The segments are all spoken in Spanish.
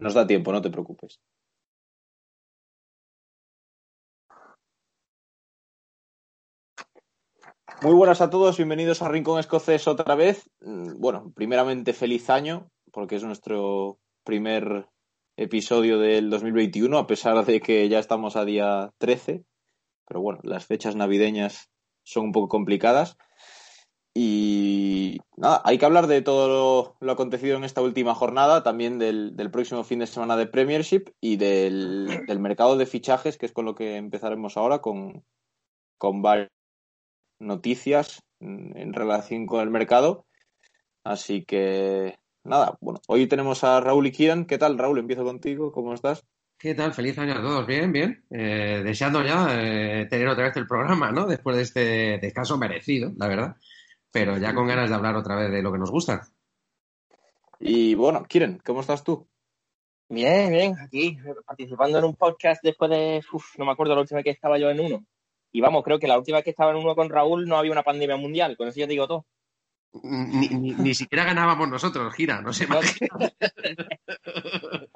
Nos da tiempo, no te preocupes. Muy buenas a todos, bienvenidos a Rincón Escocés otra vez. Mm, bueno, primeramente feliz año, porque es nuestro primer episodio del 2021, a pesar de que ya estamos a día 13. Pero bueno, las fechas navideñas son un poco complicadas. Y nada, hay que hablar de todo lo, acontecido en esta última jornada, también del, próximo fin de semana de Premiership y del, mercado de fichajes, que es con lo que empezaremos ahora, con, con varias noticias en relación con el mercado. Así que nada, bueno, hoy tenemos a Raúl y Kian. ¿Qué tal, Raúl? Empiezo contigo, ¿cómo estás? ¿Qué tal? Feliz año a todos. Bien, bien. Eh, deseando ya eh, tener otra vez el programa, ¿no? Después de este descanso merecido, la verdad pero ya con ganas de hablar otra vez de lo que nos gusta. Y bueno, Kiren, ¿cómo estás tú? Bien, bien, aquí participando en un podcast después de, uf, no me acuerdo la última vez que estaba yo en uno. Y vamos, creo que la última vez que estaba en uno con Raúl no había una pandemia mundial, con eso ya te digo todo. Ni, siquiera ganábamos nosotros, gira, no sé.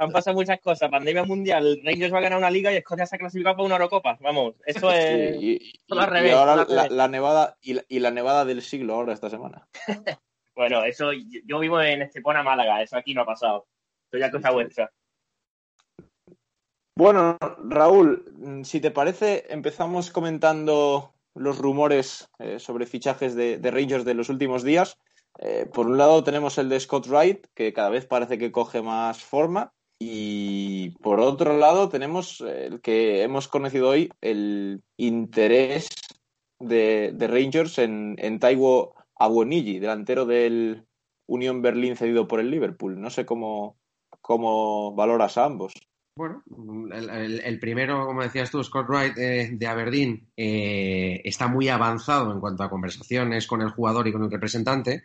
Han pasado muchas cosas. Pandemia mundial, Rangers va a ganar una liga y Escocia se ha clasificado para una Eurocopa. Vamos, eso es. y, ahora la, nevada y la, nevada del siglo ahora esta semana. bueno, eso yo vivo en Estepona, Málaga. Eso aquí no ha pasado. Eso ya cosa vuestra. Bueno, Raúl, si te parece, empezamos comentando los rumores eh, sobre fichajes de, Rangers de los últimos días. Eh, por un lado tenemos el de Scott Wright, que cada vez parece que coge más forma. Y por otro lado tenemos el que hemos conocido hoy, el interés de, Rangers en, en Taiwo Awoniji, delantero del Unión Berlín cedido por el Liverpool. No sé cómo, cómo valoras a ambos. Bueno, el, primero, como decías tú, Scott Wright eh, de Aberdeen, eh, está muy avanzado en cuanto a conversaciones con el jugador y con el representante.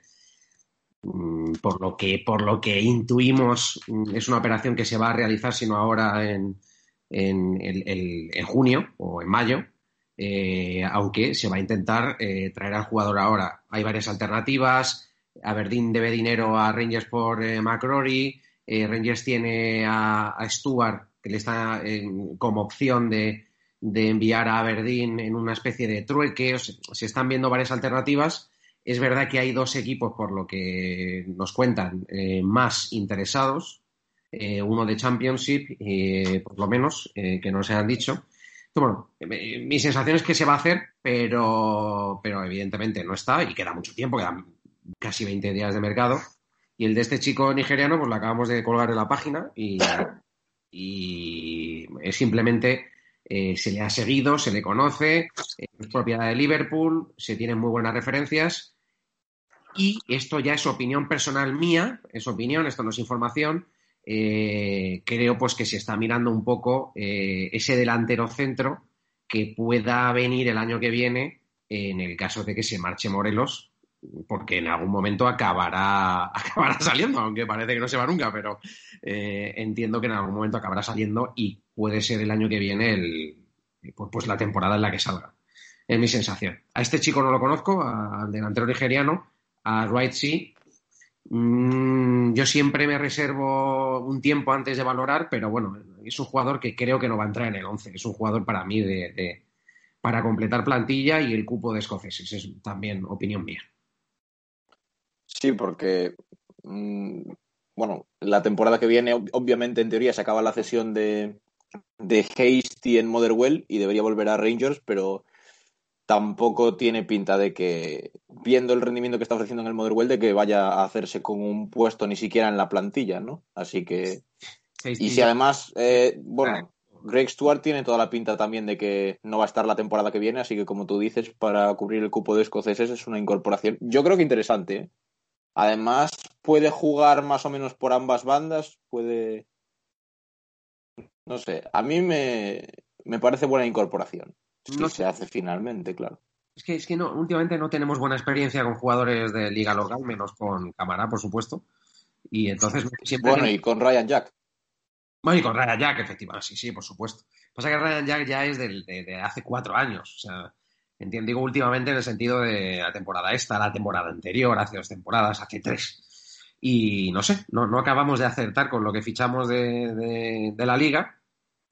Mm, por lo que, por lo que intuimos, mm, es una operación que se va a realizar, sino ahora en, en, junio o en mayo, eh, aunque se va a intentar traer al jugador ahora. Hay varias alternativas. Aberdeen debe dinero a Rangers por McCrory. Eh, Rangers tiene a, Stuart, que le está como opción de, enviar a Aberdeen en una especie de trueque. se están viendo varias alternativas. Es verdad que hay dos equipos, por lo que nos cuentan, eh, más interesados. Eh, uno de Championship, por lo menos, que no se han dicho. bueno, mi sensación es que se va a hacer, pero, pero evidentemente no está y queda mucho tiempo, quedan casi 20 días de mercado. Y el de este chico nigeriano, pues lo acabamos de colgar en la página y, es simplemente eh, se le ha seguido, se le conoce, es propiedad de Liverpool, se tienen muy buenas referencias y esto ya es opinión personal mía, es opinión, esto no es información. Eh, creo pues que se está mirando un poco eh, ese delantero centro que pueda venir el año que viene en el caso de que se marche Morelos porque en algún momento acabará, acabará saliendo, aunque parece que no se va nunca, pero eh, entiendo que en algún momento acabará saliendo y puede ser el año que viene el, pues, pues la temporada en la que salga. Es mi sensación. A este chico no lo conozco, al delantero nigeriano, a Wright sí. Mm, yo siempre me reservo un tiempo antes de valorar, pero bueno, es un jugador que creo que no va a entrar en el 11. Es un jugador para mí de, para completar plantilla y el cupo de escoceses. Es también opinión mía. Sí, porque, mm, bueno, la temporada que viene, obviamente, en teoría, se acaba la cesión de, de Hasty en Motherwell y debería volver a Rangers, pero tampoco tiene pinta de que, viendo el rendimiento que está ofreciendo en el Motherwell, de que vaya a hacerse con un puesto ni siquiera en la plantilla, ¿no? Así que. Y si además, eh, bueno, Greg Stewart tiene toda la pinta también de que no va a estar la temporada que viene, así que como tú dices, para cubrir el cupo de escoceses es una incorporación, yo creo que interesante, ¿eh? Además, puede jugar más o menos por ambas bandas, puede... No sé, a mí me, parece buena incorporación. Si se hace finalmente, claro. Es que, es que no, últimamente no tenemos buena experiencia con jugadores de liga local, menos con Camara, por supuesto. Y entonces siempre... Bueno, y con Ryan Jack. Bueno, y con Ryan Jack, efectivamente, sí, sí, por supuesto. Pasa que Ryan Jack ya es de, de hace cuatro años. O sea, Entiendo, digo últimamente en el sentido de la temporada esta, la temporada anterior, hace dos temporadas, hace tres. y no sé, no, no acabamos de acertar con lo que fichamos de, de, la liga,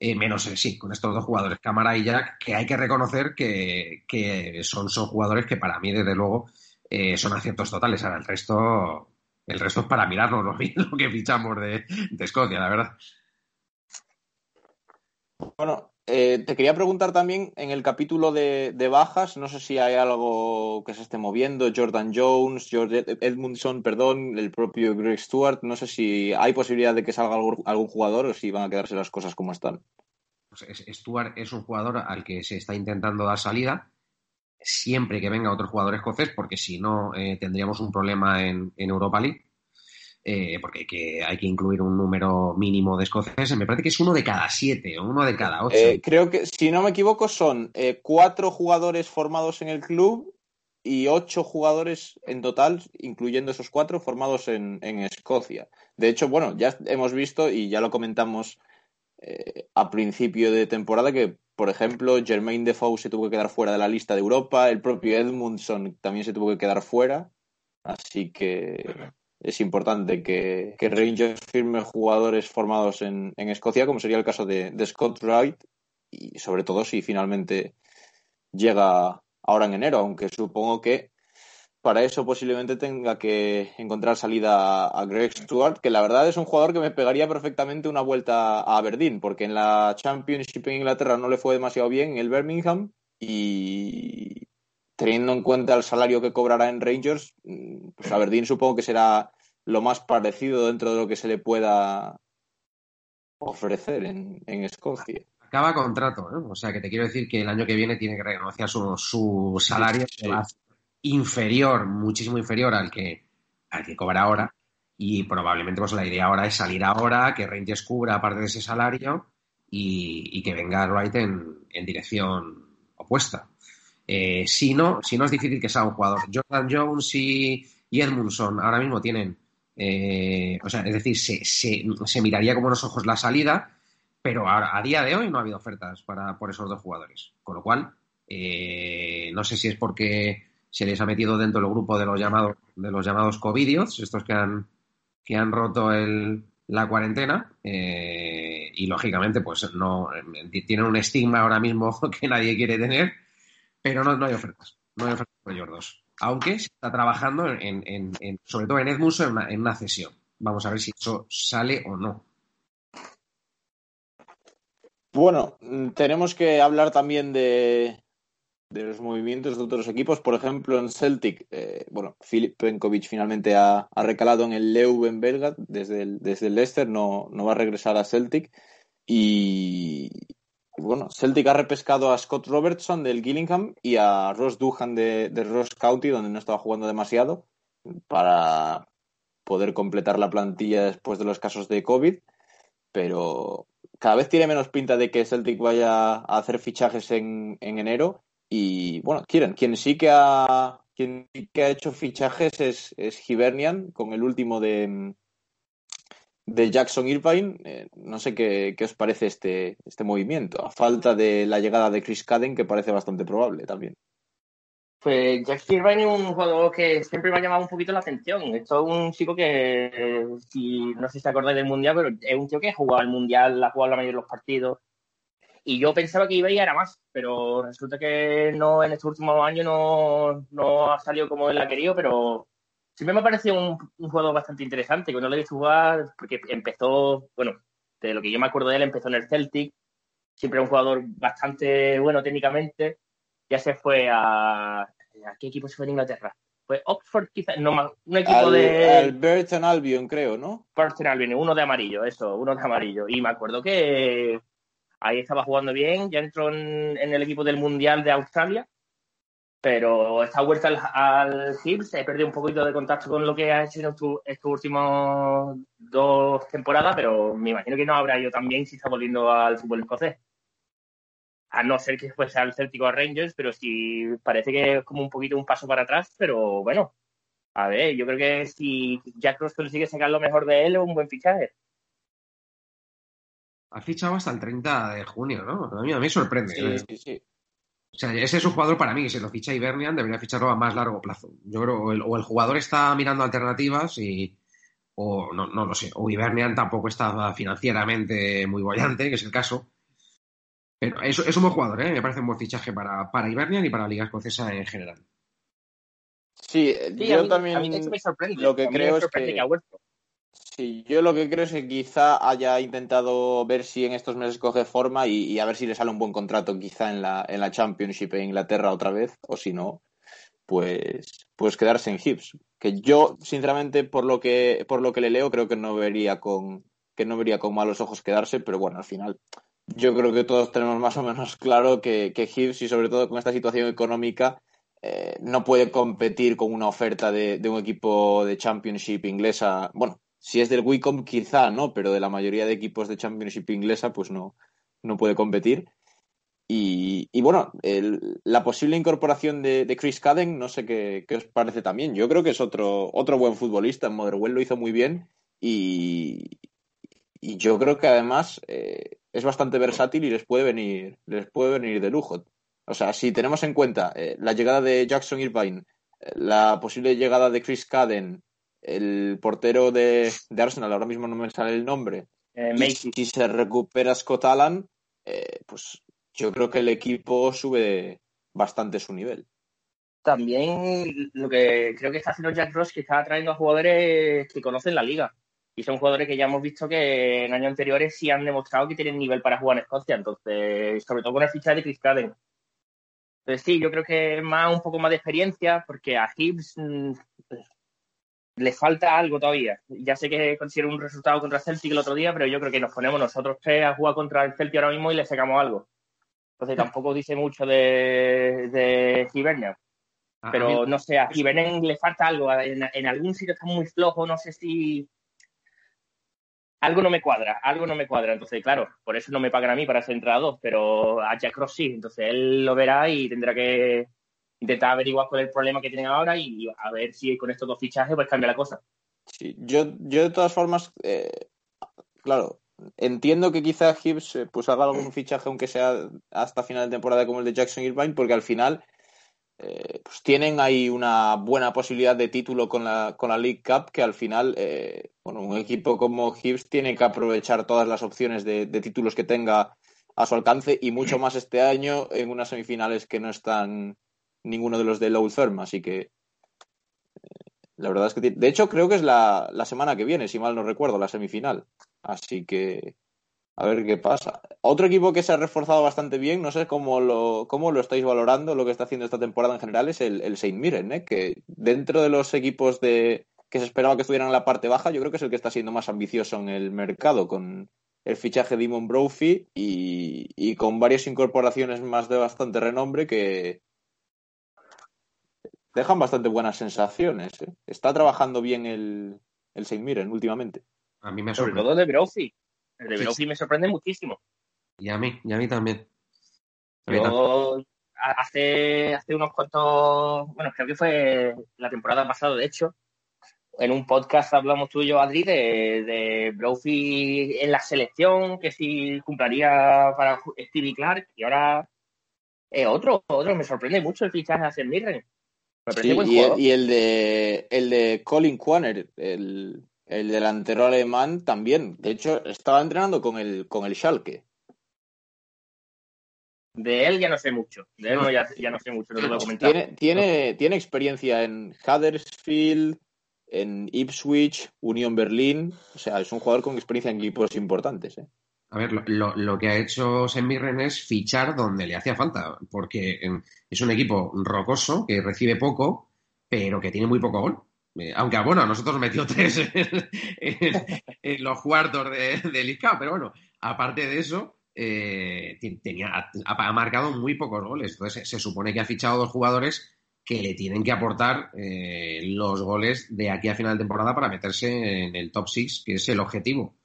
eh, menos eh, sí, con estos dos jugadores, Cámara y Jack, que hay que reconocer que, que son, son jugadores que para mí, desde luego, eh, son aciertos totales. Ahora, el resto, el resto es para mirarnos lo, lo que fichamos de, de Escocia, la verdad. Bueno, eh, te quería preguntar también en el capítulo de, de, bajas, no sé si hay algo que se esté moviendo, Jordan Jones, George Edmundson, perdón, el propio Greg Stewart, no sé si hay posibilidad de que salga algún, jugador o si van a quedarse las cosas como están. Pues Stewart es un jugador al que se está intentando dar salida siempre que venga otro jugador escocés, porque si no eh, tendríamos un problema en Europa League eh, porque hay que, hay que incluir un número mínimo de escoceses. Me parece que es uno de cada siete o uno de cada ocho. Eh, creo que, si no me equivoco, son eh, cuatro jugadores formados en el club y ocho jugadores en total, incluyendo esos cuatro, formados en, en Escocia. De hecho, bueno, ya hemos visto y ya lo comentamos eh, a principio de temporada que, por ejemplo, Jermaine Defoe se tuvo que quedar fuera de la lista de Europa, el propio Edmundson también se tuvo que quedar fuera. Así que es importante que, que Rangers firme jugadores formados en, en, Escocia, como sería el caso de, de, Scott Wright, y sobre todo si finalmente llega ahora en enero, aunque supongo que para eso posiblemente tenga que encontrar salida a Greg Stewart, que la verdad es un jugador que me pegaría perfectamente una vuelta a Aberdeen, porque en la Championship en Inglaterra no le fue demasiado bien en el Birmingham y teniendo en cuenta el salario que cobrará en Rangers, pues Aberdeen supongo que será lo más parecido dentro de lo que se le pueda ofrecer en, en Escocia. Acaba contrato, ¿eh? o sea que te quiero decir que el año que viene tiene que renegociar su, su salario sí, inferior, muchísimo inferior al que, al que cobra ahora. Y probablemente pues la idea ahora es salir ahora, que Rangers cubra parte de ese salario y, y que venga Wright en, en dirección opuesta. Eh, si no, si no es difícil que sea un jugador. Jordan Jones y, y Edmundson ahora mismo tienen eh, o sea, es decir, se, se, se, miraría con buenos ojos la salida, pero a, a, día de hoy no ha habido ofertas para, por esos dos jugadores. Con lo cual, eh, no sé si es porque se les ha metido dentro del grupo de los llamados, de los llamados covidios, estos que han, que han roto el, la cuarentena, eh, y lógicamente, pues no tienen un estigma ahora mismo que nadie quiere tener, pero no, no hay ofertas. No hay ofertas por ellos dos aunque se está trabajando en, sobre todo en Edmundson, en una, en cesión. Vamos a ver si eso sale o no. Bueno, tenemos que hablar también de, de los movimientos de otros equipos. Por ejemplo, en Celtic, eh, bueno, Filip Penkovic finalmente ha, ha, recalado en el Leuven belga desde el, desde el Leicester, no, no va a regresar a Celtic. Y, bueno, Celtic ha repescado a Scott Robertson del Gillingham y a Ross Duhan de, de, Ross County, donde no estaba jugando demasiado, para poder completar la plantilla después de los casos de COVID. Pero cada vez tiene menos pinta de que Celtic vaya a hacer fichajes en, en enero. Y bueno, quieren, quien sí que ha, quien sí que ha hecho fichajes es, es Hibernian, con el último de, de Jackson Irvine. Eh, no sé qué, qué, os parece este, este movimiento, a falta de la llegada de Chris Cadden, que parece bastante probable también. Pues Jackson Irvine es un jugador que siempre me ha llamado un poquito la atención. Esto es un chico que, si no sé si acordáis del Mundial, pero es un tío que ha jugado el Mundial, ha jugado la mayoría de los partidos. Y yo pensaba que iba a ir a más, pero resulta que no en estos últimos años no, no ha salido como él ha querido, pero siempre me ha parecido un, un juego bastante interesante. Cuando le he visto jugar, porque empezó, bueno, de lo que yo me acuerdo de él, empezó en el Celtic. Siempre un jugador bastante bueno técnicamente. Ya se fue a. ¿A qué equipo se fue en Inglaterra? Fue Oxford, quizás. No, un equipo al, de. Al Burton Albion, creo, ¿no? Burton Albion, uno de amarillo, eso, uno de amarillo. Y me acuerdo que ahí estaba jugando bien. Ya entró en, en el equipo del Mundial de Australia pero esta vuelta al, al Hibs se perdido un poquito de contacto con lo que ha hecho en estos, estos últimos dos temporadas, pero me imagino que no habrá ido también si está volviendo al fútbol escocés. A no ser que fuese al Celtic o a Rangers, pero sí parece que es como un poquito un paso para atrás, pero bueno, a ver, yo creo que si Jack Ross consigue sacar lo mejor de él, es un buen fichaje. Ha fichado hasta el 30 de junio, ¿no? A mí, a mí sorprende. Sí, sí, sí. O sea, ese es un jugador para mí, si lo ficha Ibernian, debería ficharlo a más largo plazo. Yo creo, o el, o el jugador está mirando alternativas y, o no, no lo sé, o Ibernian tampoco estaba financieramente muy bollante, que es el caso. Pero es, es un buen jugador, ¿eh? me parece un buen fichaje para, para Ibernian y para la Liga Escocesa en general. Sí, Sí, yo a mí, también a mí me sorprende. lo que A mí me creo es sorprende que ha vuelto. Sí, yo lo que creo es que quizá haya intentado ver si en estos meses coge forma y, a ver si le sale un buen contrato quizá en la, en la Championship en Inglaterra otra vez, o si no, pues, pues quedarse en Hips. Que yo, sinceramente, por lo que, por lo que le leo, creo que no vería con, que no vería con malos ojos quedarse, pero bueno, al final yo creo que todos tenemos más o menos claro que, que Hibbs y sobre todo con esta situación económica eh, no puede competir con una oferta de, de un equipo de Championship inglesa. Bueno, si es del Wicom quizá, ¿no? Pero de la mayoría de equipos de Championship inglesa pues no, no puede competir. Y, bueno, la posible incorporación de, Chris Cadden, no sé qué, qué os parece también. Yo creo que es otro, otro buen futbolista. En Motherwell lo hizo muy bien y, y yo creo que además eh, es bastante versátil y les puede venir, les puede venir de lujo. O sea, si tenemos en cuenta eh, la llegada de Jackson Irvine, eh, la posible llegada de Chris Cadden, el portero de, de Arsenal, ahora mismo no me sale el nombre, Eh, y si se recupera Scott Allan, eh, pues yo creo que el equipo sube bastante su nivel. También lo que creo que está haciendo Jack Ross, que está trayendo a jugadores que conocen la liga. Y son jugadores que ya hemos visto que en años anteriores sí han demostrado que tienen nivel para jugar en Escocia. Entonces, sobre todo con el fichaje de Chris Cadden. Entonces, sí, yo creo que es más un poco más de experiencia, porque a Hibbs mm, le falta algo todavía. Ya sé que consiguieron un resultado contra el Celtic el otro día, pero yo creo que nos ponemos nosotros tres a jugar contra el Celtic ahora mismo y le sacamos algo. Entonces, tampoco dice mucho de, de Hibernia. A- a Pero no sé, a Givernen le falta algo. En, en algún sitio está muy flojo, no sé si. Algo no me cuadra, algo no me cuadra. Entonces, claro, por eso no me pagan a mí para ser entrenador, pero a Jack Ross sí. Entonces él lo verá y tendrá que intentar averiguar cuál es el problema que tienen ahora y a ver si con estos dos fichajes pues cambia la cosa. Sí, yo, yo de todas formas, eh, claro, entiendo que quizá Gibbs eh, pues haga algún fichaje, aunque sea hasta final de temporada como el de Jackson Irvine, porque al final eh, pues tienen ahí una buena posibilidad de título con la, con la League Cup, que al final, eh, bueno, un equipo como Gibbs tiene que aprovechar todas las opciones de, de títulos que tenga a su alcance y mucho más este año en unas semifinales que no están ninguno de los de Old Firm, así que la verdad es que de hecho creo que es la, la semana que viene, si mal no recuerdo, la semifinal. Así que a ver qué pasa. Otro equipo que se ha reforzado bastante bien, no sé cómo lo, cómo lo estáis valorando, lo que está haciendo esta temporada en general, es el, el Saint Mirren, ¿eh? que dentro de los equipos de que se esperaba que estuvieran en la parte baja, yo creo que es el que está siendo más ambicioso en el mercado, con el fichaje de Imon Brophy y, y con varias incorporaciones más de bastante renombre que dejan bastante buenas sensaciones. ¿eh? Está trabajando bien el, el Saint Mirren últimamente. a mí me Sobre sorprende. todo de Brophy. El de Sí, Brophy me sorprende muchísimo. Y a mí, y a mí también. A mí también. Yo hace, hace unos cuantos, bueno, creo que fue la temporada pasada, de hecho, en un podcast hablamos tú y yo, Adri, de, de Brophy en la selección, que si cumpliría para Stevie Clark, y ahora eh, otro, otro, me sorprende mucho el fichaje hacia Mirren. Me Sí, buen y, el, y el de el de Colin Quaner, el, el delantero alemán, también. De hecho, estaba entrenando con el, con el Schalke. De él ya no sé mucho, de él no, ya, ya no sé mucho, no puedo comentar. Tiene, tiene, tiene experiencia en Huddersfield, en Ipswich, Unión Berlín. O sea, es un jugador con experiencia en equipos importantes. ¿eh? A ver, lo, que ha hecho Mirren es fichar donde le hacía falta, porque es un equipo rocoso que recibe poco, pero que tiene muy poco gol. Eh, aunque, bueno, a nosotros nos metió tres en, los cuartos de, de Cup, pero bueno, aparte de eso, eh, tenía, ha, marcado muy pocos goles. Entonces, se, se supone que ha fichado dos jugadores que le tienen que aportar eh, los goles de aquí a final de temporada para meterse en el top 6, que es el objetivo.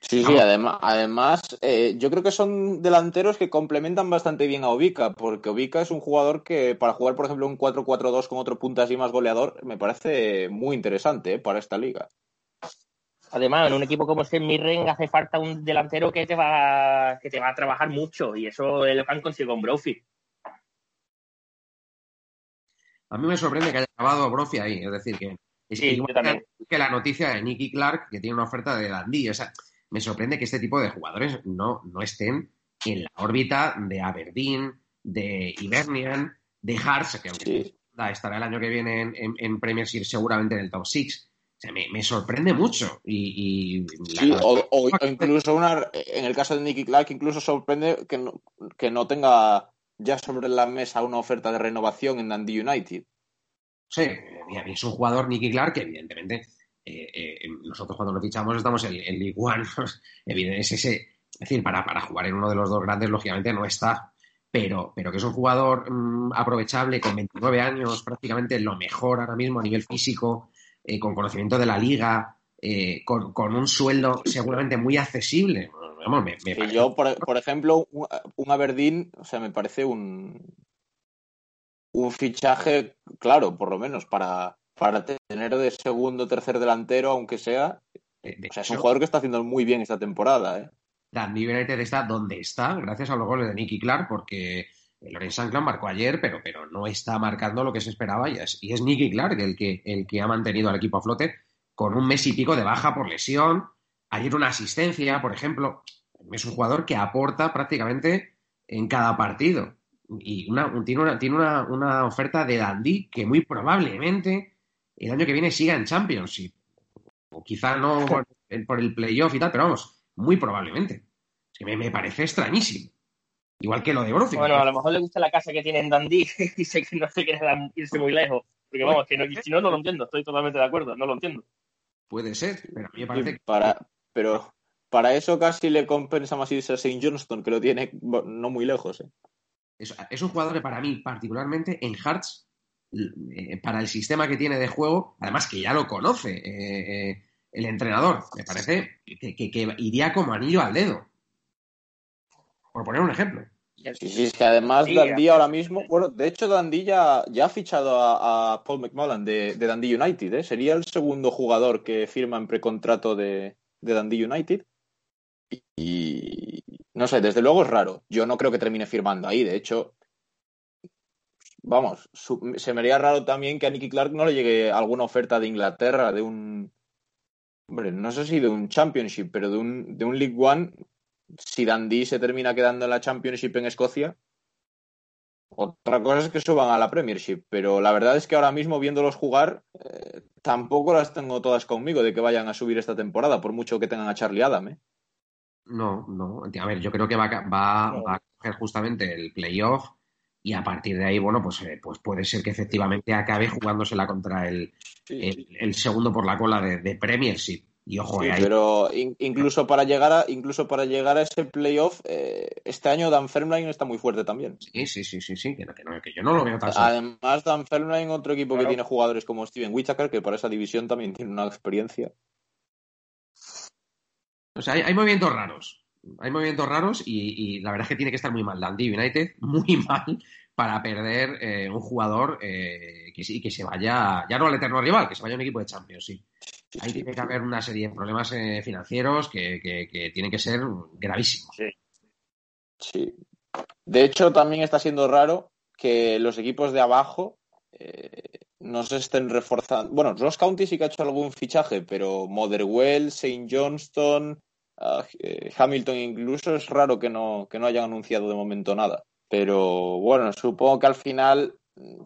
Sí, sí, además, además eh, yo creo que son delanteros que complementan bastante bien a Ovica, porque Ovica es un jugador que para jugar, por ejemplo, un 4-4-2 con otro punta así más goleador, me parece muy interesante ¿eh? para esta liga. Además, en un equipo como este Mirren hace falta un delantero que te va que te va a trabajar mucho y eso es lo que han conseguido con Brophy. A mí me sorprende que haya acabado Brophy ahí, es decir, que Es Sí, que, yo igual también. que la noticia de Nicky Clark, que tiene una oferta de Dundee. O sea, me sorprende que este tipo de jugadores no, no estén en la órbita de Aberdeen, de Hibernian, de Hearts, que aunque Sí. estará el año que viene en, en, en Premiership seguramente en el top 6. O sea, me, me sorprende mucho. Y, Sí, o, o- o incluso una, en el caso de Nicky Clark, incluso sorprende que no, que no tenga ya sobre la mesa una oferta de renovación en Dundee United. Sí, es un jugador, Nicky Clark, que evidentemente eh, eh, nosotros cuando lo fichamos estamos en, en League One. Evidente- es ese, es decir, para, para jugar en uno de los dos grandes, lógicamente no está. Pero, pero que es un jugador mm, aprovechable con 29 años, prácticamente lo mejor ahora mismo a nivel físico, eh, con conocimiento de la liga, con, con un sueldo seguramente muy accesible. Vamos, me- me yo, por, por ejemplo, un, un Aberdeen, o sea, me parece un, un fichaje, claro, por lo menos, para, para tener de segundo o tercer delantero, aunque sea. de- de O sea, es un jugador que está haciendo muy bien esta temporada, ¿eh? Dundee United está donde está, gracias a los goles de Nicky Clark, porque Lorenz Sanclan marcó ayer, pero, pero no está marcando lo que se esperaba y es, y es Nicky Clark el que, el que ha mantenido al equipo a flote con un mes y pico de baja por lesión. Ayer una asistencia, por ejemplo. Es un jugador que aporta prácticamente en cada partido. Y una, un- tiene, una, tiene una, una oferta de Dundee que muy probablemente el año que viene siga en Championship. O quizá no por, por el playoff y tal, pero vamos, muy probablemente. Es que me, me parece extrañísimo. Igual que lo de Brofield. Bueno, a lo mejor le gusta la casa que tiene en Dundee y sé que no se quiere irse muy lejos. Porque vamos, que no, si no, no lo entiendo. Estoy totalmente de acuerdo, no lo entiendo. Puede ser, pero a mí me parece que para, pero para eso casi le compensa más irse a St. Johnston, que lo tiene no muy lejos, ¿eh? es, es un jugador que para mí, particularmente en Hearts, para el sistema que tiene de juego, además que ya lo conoce eh, eh, el entrenador, me parece que, que- que iría como anillo al dedo. Por poner un ejemplo. Sí, sí, es que además Sí, Dundee ahora mismo, bueno, de hecho Dundee ya, ya ha fichado a, a Paul McMullen de, de Dundee United, ¿eh? Sería el segundo jugador que firma en precontrato de, de Dundee United. Y, y, no sé, desde luego es raro. Yo no creo que termine firmando ahí, de hecho, vamos, su- se me haría raro también que a Nicky Clark no le llegue alguna oferta de Inglaterra, de un, hombre, no sé si de un Championship, pero de un, de un League One si Dundee se termina quedando en la Championship en Escocia, otra cosa es que suban a la Premiership, pero la verdad es que ahora mismo viéndolos jugar, eh, tampoco las tengo todas conmigo de que vayan a subir esta temporada, por mucho que tengan a Charlie Adam. ¿eh? No, no. A ver, yo creo que va, No. va a coger justamente el playoff y a partir de ahí, bueno, pues, eh, pues puede ser que efectivamente acabe jugándosela contra el, el, el segundo por la cola de, de Premiership. Y ojo, Sí, ahí- pero in- incluso para llegar a incluso para llegar a ese playoff, eh, este año Dan Fermline está muy fuerte también. sí, sí, sí, sí, sí, que, no- que no- que yo no lo veo tan solo. Además, Dan Fermline, otro equipo que tiene jugadores como Steven Whittaker, que para esa división también tiene una experiencia. O sea, hay, hay movimientos raros. Hay movimientos raros y, la verdad es que tiene que estar muy mal Dundee United, muy mal, para perder eh, un jugador eh, que que se vaya, ya no al eterno rival, que se vaya a un equipo de Champions, sí. Ahí tiene que haber una serie de problemas eh, financieros que tienen que ser gravísimos. Sí. De hecho, también está siendo raro que los equipos de abajo eh, no se estén reforzando. Bueno, Ross County sí que ha hecho algún fichaje, pero Motherwell, St. Johnston, eh, Hamilton incluso es raro que no, que no hayan anunciado de momento nada. Pero bueno, supongo que al final,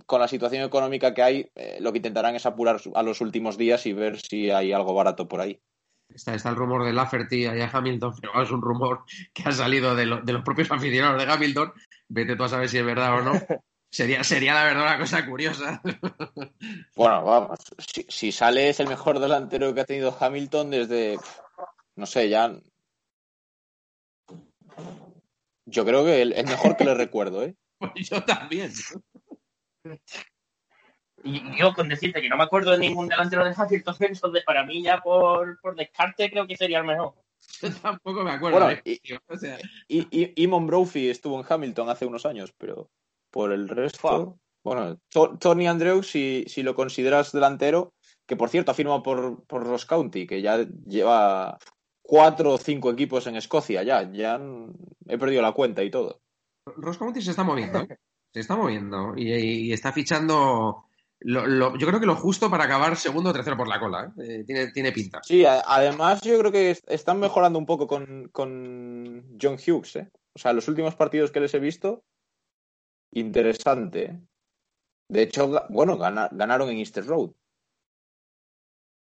con la situación económica que hay, eh, lo que intentarán es apurar a los últimos días y ver si hay algo barato por ahí. Está, está el rumor de Lafferty allá Hamilton, pero es un rumor que ha salido de, lo- de los propios aficionados de Hamilton. Vete tú a saber si es verdad o no. Sería, sería la verdad una cosa curiosa. Bueno, vamos, si, si sale es el mejor delantero que ha tenido Hamilton desde, no sé, ya... Yo creo que el, el mejor que le recuerdo, ¿eh? Pues yo también. Y yo con decirte que no me acuerdo de ningún delantero de Hamilton, entonces para mí ya por, por descarte creo que sería el mejor. Yo tampoco me acuerdo. Bueno, ¿eh? y- O sea, Y, y, Brophy estuvo en Hamilton hace unos años, pero por el resto... Bueno, To- Tony Andreu, si, si lo consideras delantero, que por cierto ha firmado por, por Ross County, que ya lleva cuatro o cinco equipos en Escocia, ya, ya he perdido la cuenta y todo. Ross County se está moviendo, ¿eh? Se está moviendo y, y está fichando yo creo que lo justo para acabar segundo o tercero por la cola. ¿eh? Eh, tiene, tiene, pinta. Sí, además yo creo que están mejorando un poco con, John Hughes. ¿eh? O sea, los últimos partidos que les he visto, interesante. De hecho, bueno, ganaron en Easter Road.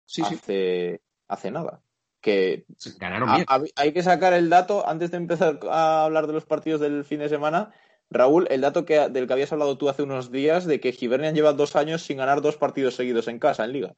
Sí, hace, sí. hace nada. Que ganaron bien. hay que sacar el dato antes de empezar a hablar de los partidos del fin de semana Raúl, el dato que, del que habías hablado tú hace unos días de que Hibernian lleva dos años sin ganar dos partidos seguidos en casa, en Liga.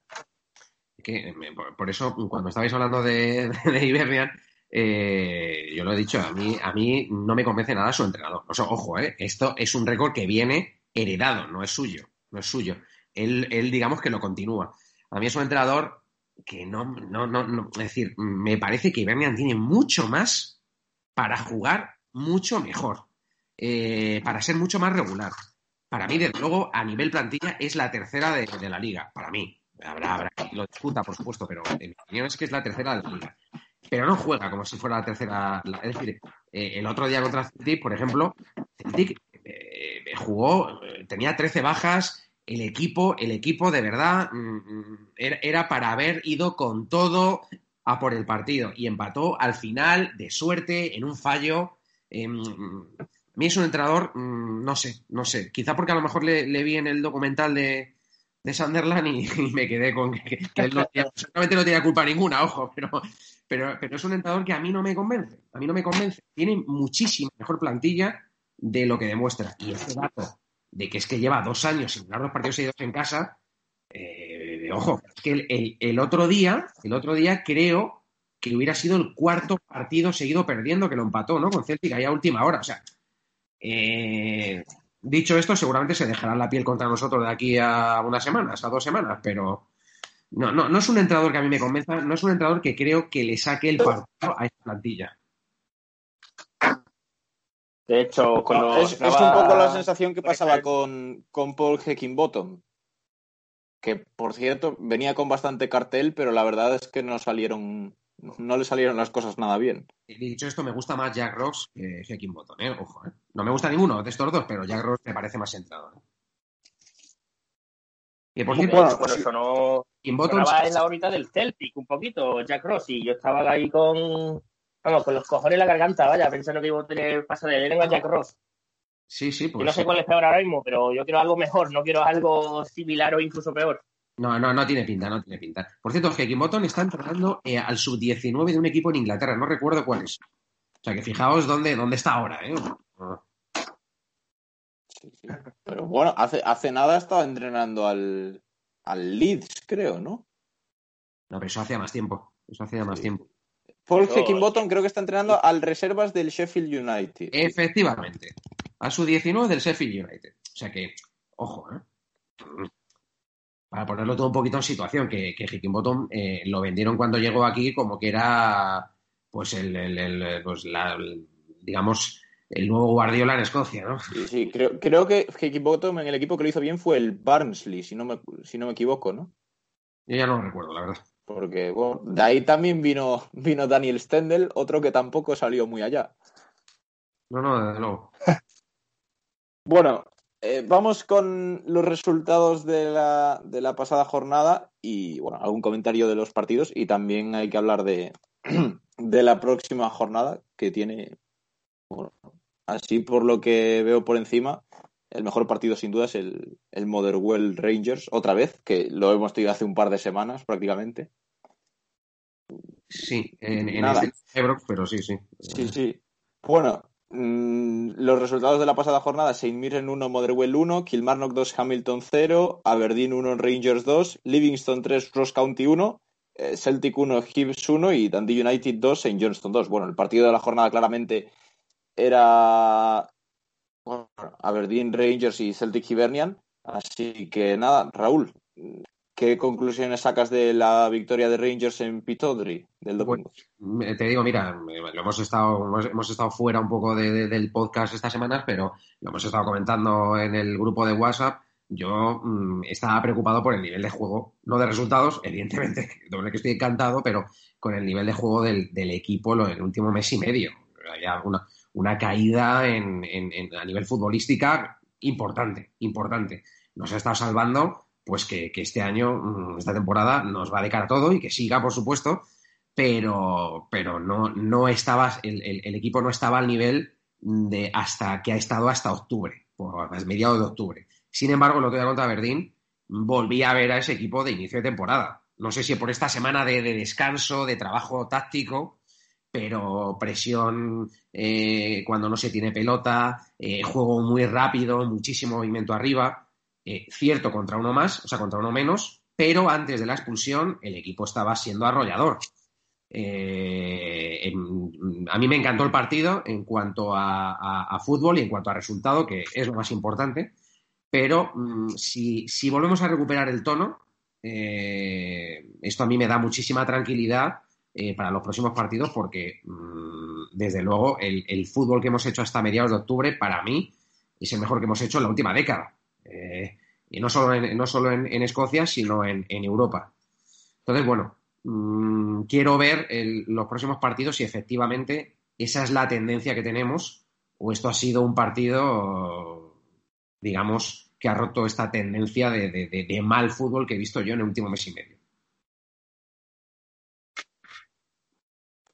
Que, por eso, cuando estabais hablando de, de Hibernian, eh, yo lo he dicho, a mí, a mí no me convence nada su entrenador. ojo, eh, esto es un récord que viene heredado, no es suyo, no es suyo. Él, él digamos que lo continúa. A mí es un entrenador que no, no, no, es decir, me parece que Hibernian tiene mucho más para jugar mucho mejor. Eh, para ser mucho más regular. Para mí, desde luego, a nivel plantilla es la tercera de, la liga, para mí. Habrá, habrá lo discuta, por supuesto, pero en mi opinión es que es la tercera de la liga. Pero no juega como si fuera la tercera. es decir, eh, el otro día contra Celtic, por ejemplo, Celtic eh, jugó, tenía 13 bajas, el equipo, el equipo de verdad mm, mm, era, para haber ido con todo a por el partido y empató al final de suerte en un fallo. Em, mí es un entrenador, mm, no sé, no sé. Quizá porque a lo mejor le, vi en el documental de, de Sunderland y, me quedé con que, él no tenía, no tenía culpa ninguna, ojo, pero, pero, pero es un entrenador que a mí no me convence. A mí no me convence. Tiene muchísima mejor plantilla de lo que demuestra. Y este dato de que es que lleva dos años sin ganar los partidos seguidos en casa, eh, ojo, es que el, el, otro día, el otro día creo que hubiera sido el cuarto partido seguido perdiendo que lo empató, ¿no? Con Celtic ahí a última hora. O sea, eh, dicho esto, seguramente se dejará la piel contra nosotros de aquí a unas semanas, a dos semanas, pero no, no, no es un entrenador que a mí me convenza, no es un entrenador que creo que le saque el partido a esta plantilla. De hecho, es, un poco la sensación que pasaba con, con Paul Heckingbottom, que por cierto venía con bastante cartel, pero la verdad es que no salieron no le salieron las cosas nada bien. Dicho esto, me gusta más Jack Ross que Hekin Bottom, ¿eh? Ojo, ¿eh? No me gusta ninguno de estos dos, pero Jack Ross me parece más centrado. ¿eh? Y por cierto, bueno, por eso no. Estaba en la órbita del Celtic un poquito, Jack Ross, y yo estaba ahí con. Vamos, con los cojones en la garganta, vaya, pensando que iba a tener paso de lengua Jack Ross. Sí, sí, pues. no sé cuál es peor ahora mismo, pero yo quiero algo mejor, no quiero algo similar o incluso peor. No, no, no tiene pinta, no tiene pinta. Por cierto, Bottom está entrenando eh, al sub-19 de un equipo en Inglaterra, no recuerdo cuál es. O sea que fijaos dónde, dónde está ahora, ¿eh? Pero bueno, hace, hace nada estaba entrenando al, al Leeds, creo, ¿no? No, pero eso hacía más tiempo. Eso hacía más tiempo. Paul Bottom creo que está entrenando al reservas del Sheffield United. Efectivamente. A su 19 del Sheffield United. O sea que, ojo, ¿eh? para ponerlo todo un poquito en situación, que, que Hickenbottom eh, lo vendieron cuando llegó aquí como que era, pues, el, el, pues la, digamos, el nuevo Guardiola en Escocia, ¿no? Sí, sí creo, creo que Hickenbottom en el equipo que lo hizo bien fue el Barnsley, si no me, si no me equivoco, ¿no? Yo ya no lo recuerdo, la verdad. Porque, bueno, de ahí también vino, vino Daniel Stendel, otro que tampoco salió muy allá. No, no, desde luego. bueno, eh, vamos con los resultados de la, de la, pasada jornada y, bueno, algún comentario de los partidos y también hay que hablar de, de la próxima jornada que tiene, bueno, así por lo que veo por encima, el mejor partido sin duda es el, el Motherwell Rangers, otra vez, que lo hemos tenido hace un par de semanas prácticamente. Sí, en, en este pero sí, sí. Sí, sí. Bueno, Mm, los resultados de la pasada jornada: St. Mirren 1, Motherwell 1, Kilmarnock 2, Hamilton 0, Aberdeen 1, Rangers 2, Livingston 3, Ross County 1, eh, Celtic 1, Hibs 1 y Dundee United 2, St. Johnston 2. Bueno, el partido de la jornada claramente era Aberdeen, Rangers y Celtic Hibernian. Así que nada, Raúl, ¿Qué conclusiones sacas de la victoria de Rangers en Pitodri del domingo? te digo, mira, lo hemos estado, hemos, estado fuera un poco del podcast estas semanas, pero lo hemos estado comentando en el grupo de WhatsApp. Yo mm, estaba preocupado por el nivel de juego, no de resultados, evidentemente, doble que estoy encantado, pero con el nivel de juego del, equipo en el último mes y medio. Hay alguna, una caída a nivel futbolística importante, importante. Nos ha estado salvando pues que, este año, mm, esta temporada, nos va de cara todo y que siga, por supuesto, pero, pero no, no estaba, el, equipo no estaba al nivel de hasta que ha estado hasta octubre, mediados de octubre. Sin embargo, lo que voy contra Verdín, volví a ver a ese equipo de inicio de temporada. No sé si por esta semana de, descanso, de trabajo táctico, pero presión eh, cuando no se tiene pelota, eh, juego muy rápido, muchísimo movimiento arriba. Eh, cierto contra uno más, o sea, contra uno menos, pero antes de la expulsión el equipo estaba siendo arrollador. A mí me encantó el partido en cuanto a, fútbol y en cuanto a resultado, que es lo más importante, pero mm, si, volvemos a recuperar el tono, esto a mí me da muchísima tranquilidad para los próximos partidos porque, mm, desde luego, el, fútbol que hemos hecho hasta mediados de octubre, para mí, es el mejor que hemos hecho en la última década. Eh, y no solo en, no solo en, Escocia, sino en, Europa. Entonces, bueno, mm, quiero ver los próximos partidos si efectivamente esa es la tendencia que tenemos o esto ha sido un partido, digamos, que ha roto esta tendencia de, mal fútbol que he visto yo en el último mes y medio.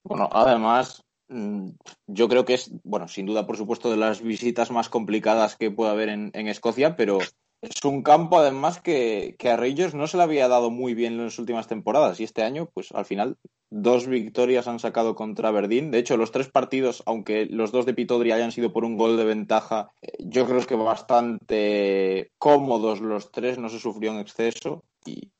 Bueno, además, mm, yo creo que es, bueno, sin duda, por supuesto, de las visitas más complicadas que puede haber en, Escocia, pero es un campo además que, a Rangers no se le había dado muy bien en las últimas temporadas y este año, pues al final, dos victorias han sacado contra Verdín. De hecho, los tres partidos, aunque los dos de Pitodri hayan sido por un gol de ventaja, eh, yo creo que bastante cómodos los tres, no se sufrió en exceso y,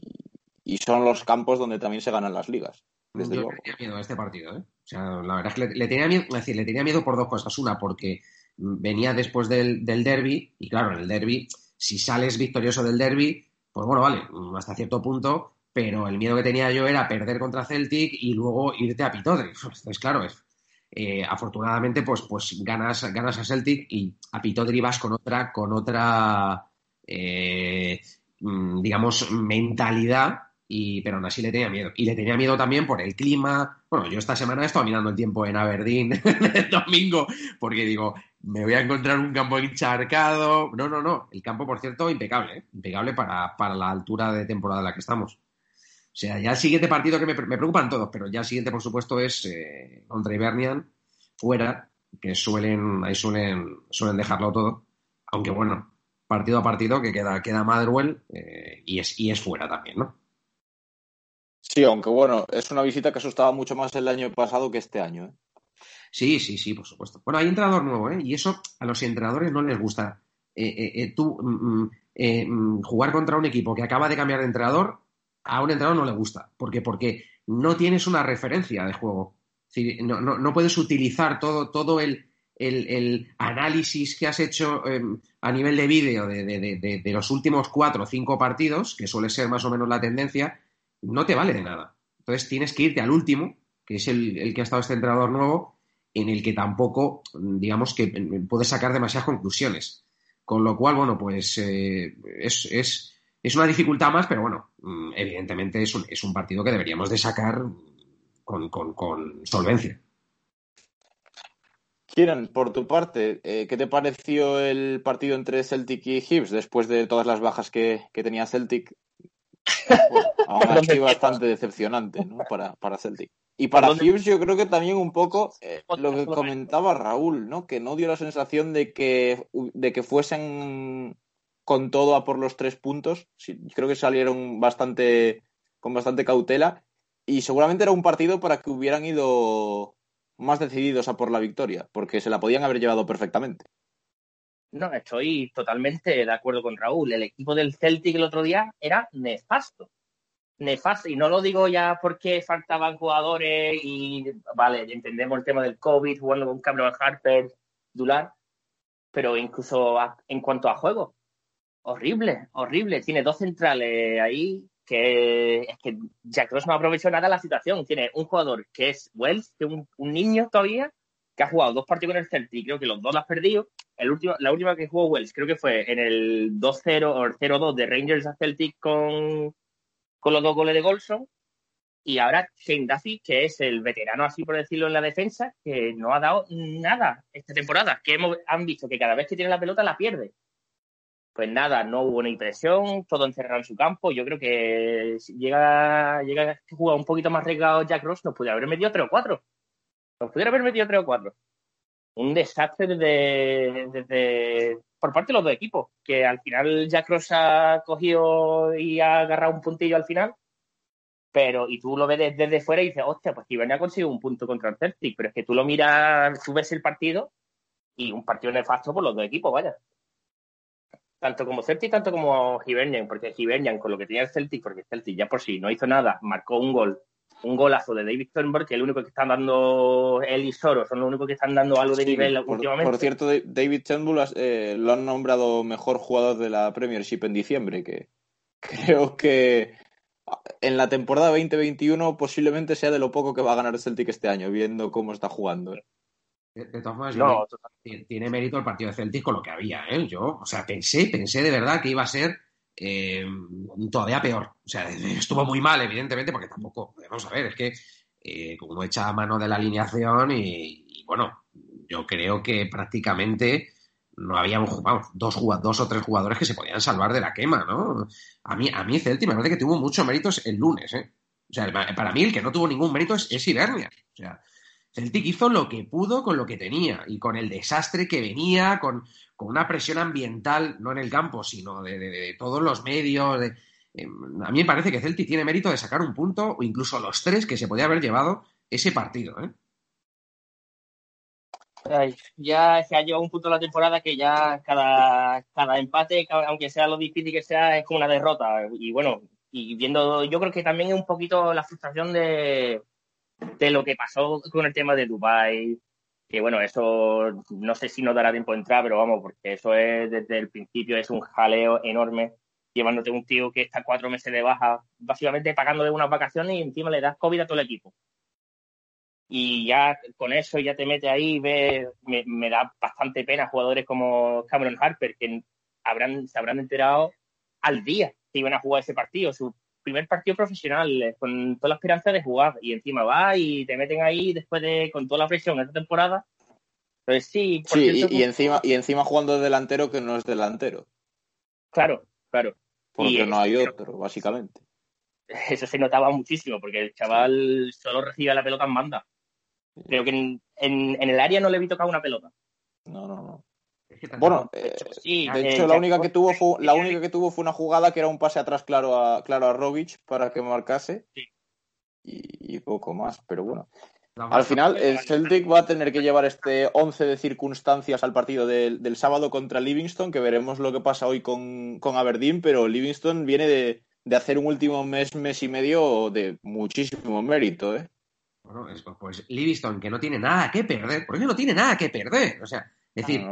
y son los campos donde también se ganan las ligas. Yo tenía miedo a este partido, ¿eh? O sea, la verdad es que le, tenía miedo, decir, le tenía miedo por dos cosas. Una, porque venía después del, del derby, y claro, en el derby, si sales victorioso del derby, pues bueno, vale, hasta cierto punto, pero el miedo que tenía yo era perder contra Celtic y luego irte a Pitodri. Entonces, claro, es, eh, afortunadamente, pues, pues ganas, ganas a Celtic y a Pitodri vas con otra, con otra eh, mm, digamos, mentalidad y, pero aún así le tenía miedo. Y le tenía miedo también por el clima. Bueno, yo esta semana he estado mirando el tiempo en Aberdeen el domingo, porque digo, me voy a encontrar un campo encharcado. No, no, no. El campo, por cierto, impecable. ¿eh? Impecable para, la altura de temporada en la que estamos. O sea, ya el siguiente partido que me, preocupan todos, pero ya el siguiente, por supuesto, es eh, contra Ibernian, fuera, que suelen, ahí suelen, suelen dejarlo todo. Aunque bueno, partido a partido que queda, queda Motherwell eh, y, es, y es fuera también, ¿no? Sí, aunque bueno, es una visita que asustaba mucho más el año pasado que este año. ¿eh? Sí, sí, sí, por supuesto. Bueno, hay entrenador nuevo, ¿eh? Y eso a los entrenadores no les gusta. Eh, eh, eh tú, mm, mm, mm, jugar contra un equipo que acaba de cambiar de entrenador, a un entrenador no le gusta. ¿Por qué? Porque no tienes una referencia de juego. No, no, no puedes utilizar todo, todo el, el, análisis que has hecho em, a nivel de vídeo de, de, de, los últimos cuatro o cinco partidos, que suele ser más o menos la tendencia, no te vale de nada. Entonces tienes que irte al último, que es el, que ha estado este entrenador nuevo, en el que tampoco, digamos que puedes sacar demasiadas conclusiones. Con lo cual, bueno, pues eh, es, es, una dificultad más, pero bueno, mm, evidentemente es un, es un partido que deberíamos de sacar con, con, solvencia. Kieran, por tu parte, eh, ¿qué te pareció el partido entre Celtic y Hibs después de todas las bajas que, que tenía Celtic? Aún así bastante decepcionante ¿no? para, para Celtic. Y para Hughes yo creo que también un poco eh, lo que comentaba Raúl, ¿no? Que no dio la sensación de que, de que fuesen con todo a por los tres puntos. creo que salieron bastante con bastante cautela y seguramente era un partido para que hubieran ido más decididos a por la victoria, porque se la podían haber llevado perfectamente. No, estoy totalmente de acuerdo con Raúl. El equipo del Celtic el otro día era nefasto. Nefasto. Y no lo digo ya porque faltaban jugadores y, vale, entendemos el tema del COVID, jugando con Cameron Harper, Dular, pero incluso en cuanto a juego, horrible, horrible. Tiene dos centrales ahí que es que Jack Ross no aprovechó nada la situación. Tiene un jugador que es Wells, que es un, niño todavía, que ha jugado dos partidos con el Celtic, creo que los dos los has perdido. El último, la última que jugó Wells creo que fue en el 2-0 o el 0-2 de Rangers a Celtic con, con los dos goles de Golson. Y ahora Shane Duffy, que es el veterano, así por decirlo, en la defensa, que no ha dado nada esta temporada. Que hemos, han visto que cada vez que tiene la pelota la pierde. Pues nada, no hubo ni presión, todo encerrado en su campo. Yo creo que si llega, llega a jugar un poquito más regado Jack Ross, nos pudiera haber metido 3 o 4. Nos pudiera haber metido 3 o 4. Un desastre desde, desde por parte de los dos equipos, que al final Jack Ross ha cogido y ha agarrado un puntillo al final, pero y tú lo ves desde, fuera y dices, hostia, pues Ibernia ha conseguido un punto contra el Celtic, pero es que tú lo miras, tú ves el partido y un partido nefasto por los dos equipos, vaya. Tanto como Celtic, tanto como Hibernian, porque Hibernian, con lo que tenía el Celtic, porque Celtic ya por sí no hizo nada, marcó un gol, un golazo de David Thornburg, que es el único que están dando él y Soro, son los únicos que están dando algo de nivel últimamente. Por cierto, David Thornburg eh, lo han nombrado mejor jugador de la Premiership en diciembre, que creo que en la temporada 2021 posiblemente sea de lo poco que va a ganar el Celtic este año, viendo cómo está jugando. De, todas formas, tiene, mérito el partido de Celtic con lo que había, ¿eh? Yo, o sea, pensé, pensé de verdad que iba a ser eh, todavía peor. O sea, estuvo muy mal, evidentemente, porque tampoco, vamos a ver, es que eh, como echa mano de la alineación y, bueno, yo creo que prácticamente no había vamos, dos, dos o tres jugadores que se podían salvar de la quema, ¿no? A mí, a mí Celtic me parece que tuvo muchos méritos el lunes, ¿eh? O sea, para mí el que no tuvo ningún mérito es, es Ibernia. O sea, Celtic hizo lo que pudo con lo que tenía y con el desastre que venía, con, una presión ambiental, no en el campo, sino de, todos los medios. Em, a mí me parece que Celtic tiene mérito de sacar un punto o incluso los tres que se podía haber llevado ese partido. ¿eh? ya se ha llevado un punto de la temporada que ya cada, cada empate, aunque sea lo difícil que sea, es como una derrota. Y bueno, y viendo, yo creo que también es un poquito la frustración de, de lo que pasó con el tema de Dubai que bueno, eso no sé si nos dará tiempo de entrar, pero vamos, porque eso es desde el principio es un jaleo enorme, llevándote un tío que está cuatro meses de baja, básicamente pagándole unas vacaciones y encima le das COVID a todo el equipo. Y ya con eso ya te mete ahí, ve, me, me da bastante pena jugadores como Cameron Harper, que habrán, se habrán enterado al día que iban a jugar ese partido. Su primer partido profesional, eh, con toda la esperanza de jugar, y encima va y te meten ahí después de, con toda la presión esta temporada. Pues sí, sí y, encima, y encima jugando de delantero que no es delantero. Claro, claro. Porque no hay otro, básicamente. Eso se notaba muchísimo, porque el chaval solo recibe la pelota en banda. Creo que en, en el área no le vi tocado una pelota. No, no, no bueno, eh, de hecho, la única que tuvo fue la única que tuvo fue una jugada que era un pase atrás claro a claro a Rogic para que marcase y, poco más, pero bueno. Al final, el Celtic va a tener que llevar este 11 de circunstancias al partido del, sábado contra Livingston, que veremos lo que pasa hoy con, con Aberdeen, pero Livingston viene de, de, hacer un último mes, mes y medio de muchísimo mérito, ¿eh? Bueno, pues Livingston, que no tiene nada que perder, porque no tiene nada que perder. O sea, es decir,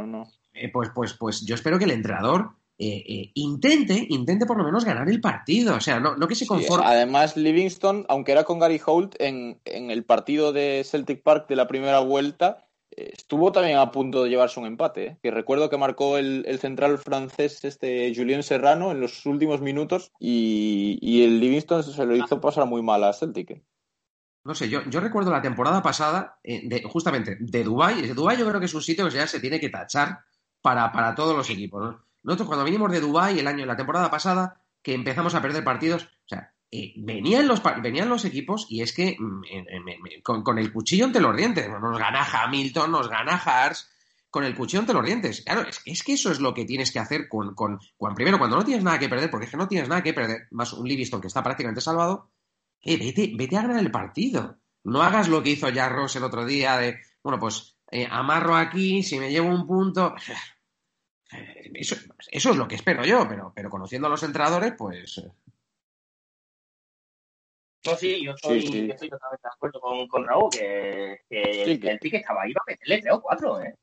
eh, pues, pues, pues yo espero que el entrenador eh, eh, intente, intente por lo menos ganar el partido. O sea, no, no que se conforme. además, Livingston, aunque era con Gary Holt, en, el partido de Celtic Park de la primera vuelta, estuvo también a punto de llevarse un empate. Que recuerdo que marcó el, central francés, este Julien Serrano, en los últimos minutos, y, el Livingston se lo hizo pasar muy mal a Celtic. No sé, yo, yo recuerdo la temporada pasada, de, justamente de Dubái. De Dubái yo creo que es un sitio que ya se tiene que tachar para, todos los equipos. Nosotros cuando vinimos de Dubái el año, la temporada pasada, que empezamos a perder partidos, o sea, eh, venían, los, venían los equipos y es que mm, con, el cuchillo entre los dientes, nos gana Hamilton, nos gana Haas, con el cuchillo entre los dientes. Claro, es, que eso es lo que tienes que hacer con, con, primero, cuando no tienes nada que perder, porque es que no tienes nada que perder, más un Livingston que está prácticamente salvado, eh, vete, vete a ganar el partido. No hagas lo que hizo ya Ross el otro día de, bueno, pues eh, amarro aquí, si me llevo un punto. Eso, eso, es lo que espero yo, pero, pero conociendo a los entrenadores, pues. Eh. No, sí, yo estoy, estoy totalmente de acuerdo con, con Raúl, que, que, el pique estaba ahí para meterle tres o cuatro, ¿eh?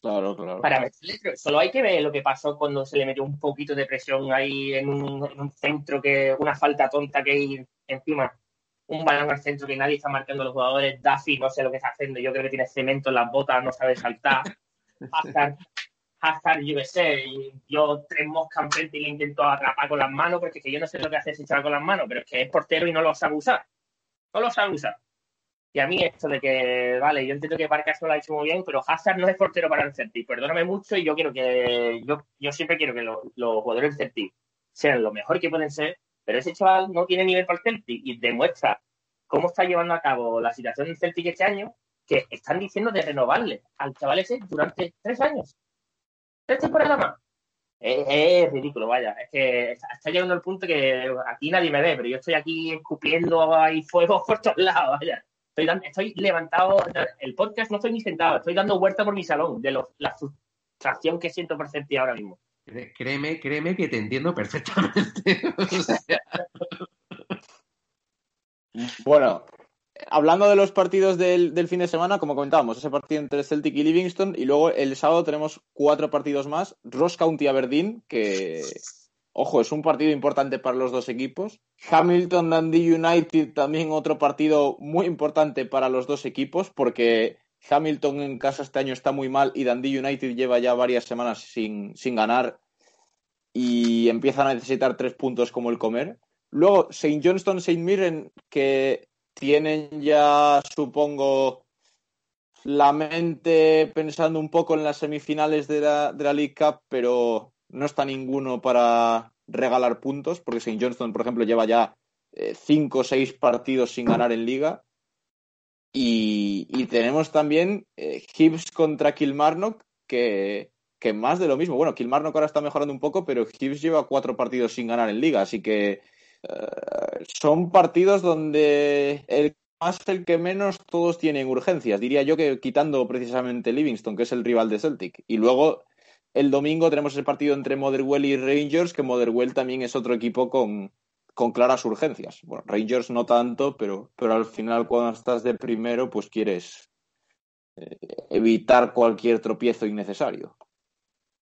Claro, claro. Para meterle Solo hay que ver lo que pasó cuando se le metió un poquito de presión ahí en un, en un centro, que una falta tonta que hay encima un balón al centro que nadie está marcando los jugadores. Duffy no sé lo que está haciendo. Yo creo que tiene cemento en las botas, no sabe saltar. Hazard, Hazard yo qué sé, yo tres moscas enfrente y le intento atrapar con las manos, porque que yo no sé lo que hace ese chaval con las manos, pero es que es portero y no lo sabe usar. No lo sabe usar. Y a mí esto de que, vale, yo entiendo que Barca lo ha hecho muy bien, pero Hazard no es portero para el Celtic. Perdóname mucho y yo quiero que, yo, yo siempre quiero que los, los jugadores del Celtic sean lo mejor que pueden ser, pero ese chaval no tiene nivel para el Celtic y demuestra cómo está llevando a cabo la situación del Celtic este año, que están diciendo de renovarle al chaval ese durante tres años. Tres temporadas más. Es, ridículo, vaya. Es que está llegando el punto que aquí nadie me ve, pero yo estoy aquí escupiendo ahí fuego por todos lados, vaya. Estoy, levantado, el podcast no estoy ni sentado, estoy dando vuelta por mi salón de la frustración que siento por ti ahora mismo. Créeme, créeme que te entiendo perfectamente. bueno, hablando de los partidos del, fin de semana, como comentábamos, ese partido entre Celtic y Livingston, y luego el sábado tenemos cuatro partidos más. Ross County Aberdeen, que, ojo, es un partido importante para los dos equipos. Hamilton Dundee United, también otro partido muy importante para los dos equipos, porque Hamilton en casa este año está muy mal y Dundee United lleva ya varias semanas sin, sin ganar y empiezan a necesitar tres puntos como el comer. Luego, St. Johnston, St. Mirren, que tienen ya, supongo, la mente pensando un poco en las semifinales de la, de la League Cup, pero no está ninguno para regalar puntos, porque St. Johnston, por ejemplo, lleva ya eh, cinco o seis partidos sin ganar en liga. Y, tenemos también eh, contra Kilmarnock, que, que más de lo mismo. Bueno, Kilmarnock ahora está mejorando un poco, pero Hibs lleva cuatro partidos sin ganar en liga, así que eh, son partidos donde el más el que menos todos tienen urgencias. Diría yo que quitando precisamente Livingston, que es el rival de Celtic. Y luego el domingo tenemos el partido entre Motherwell y Rangers, que Motherwell también es otro equipo con, con claras urgencias. Bueno, Rangers no tanto, pero, pero al final cuando estás de primero, pues quieres eh, evitar cualquier tropiezo innecesario.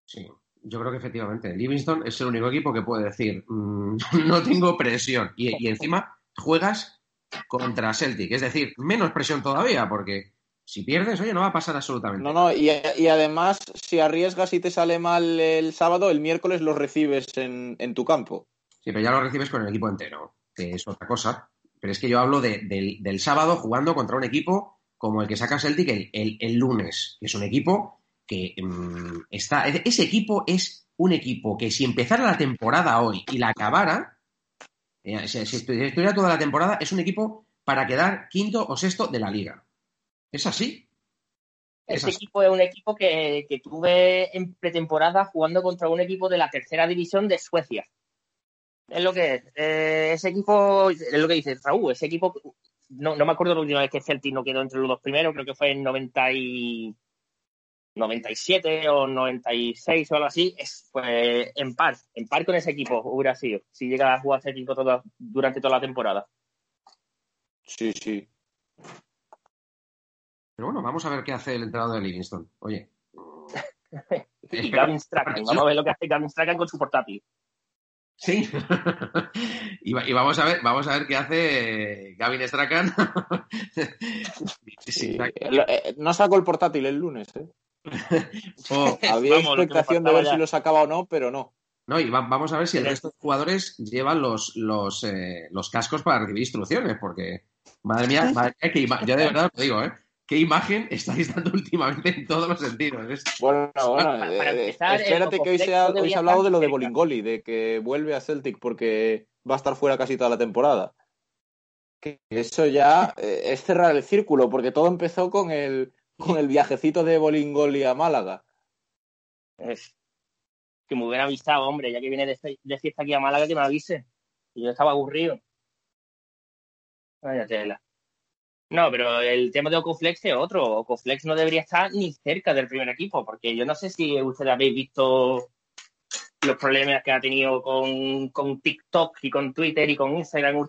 Sí, yo creo que efectivamente Livingston es el único equipo que puede decir mm, no tengo presión y, encima juegas contra Celtic, es decir, menos presión todavía porque si pierdes, oye, no va a pasar absolutamente. No, no, y, además, si arriesgas y te sale mal el sábado, el miércoles lo recibes en, tu campo. Sí, pero ya lo recibes con el equipo entero, que es otra cosa. Pero es que yo hablo del, sábado jugando contra un equipo como el que saca Celtic el, el lunes, que es un equipo que mm, está. Ese equipo es un equipo que si empezara la temporada hoy y la acabara, eh, si, estuviera toda la temporada, es un equipo para quedar quinto o sexto de la liga. Es así. Ese equipo es un equipo que, tuve en pretemporada jugando contra un equipo de la tercera división de Suecia. Es lo que es. Eh, ese equipo, es lo que dice Raúl, ese equipo, no, no me acuerdo la última vez que Celtic no quedó entre los dos primeros, creo que fue en 90 y 97 o 96 o algo así, es pues en par, en par con ese equipo hubiera sido, si llega a jugar ese equipo durante toda la temporada. Sí, sí. Pero bueno, vamos a ver qué hace el entrenador de Livingston. Oye. y Gavin Strachan, vamos a ver lo que hace Gavin Strachan con su portátil. Sí. y, vamos a ver, vamos a ver qué hace Gavin Strachan. Eh, no sacó el portátil el lunes, ¿eh? había expectación de ver si lo sacaba o no, pero no. No, y vamos a ver si el resto de jugadores llevan los, los, eh, los cascos para recibir instrucciones, porque, madre mía, yo de verdad lo digo, ¿eh? ¿Qué imagen estáis dando últimamente en todos los sentidos? Bueno, bueno, eh, espérate que hoy se, ha, hoy se ha hablado de lo de Bolingoli, de que vuelve a Celtic porque va a estar fuera casi toda la temporada. Que eso ya eh, es cerrar el círculo, porque todo empezó con el, con el viajecito de Bolingoli a Málaga. Que me hubiera avisado, hombre, ya que viene de, fiesta aquí a Málaga, que me avise. Y yo estaba aburrido. Vaya tela. No, pero el tema de Ocoflex es otro. Ocoflex no debería estar ni cerca del primer equipo, porque yo no sé si ustedes habéis visto los problemas que ha tenido con, con, TikTok y con Twitter y con Instagram,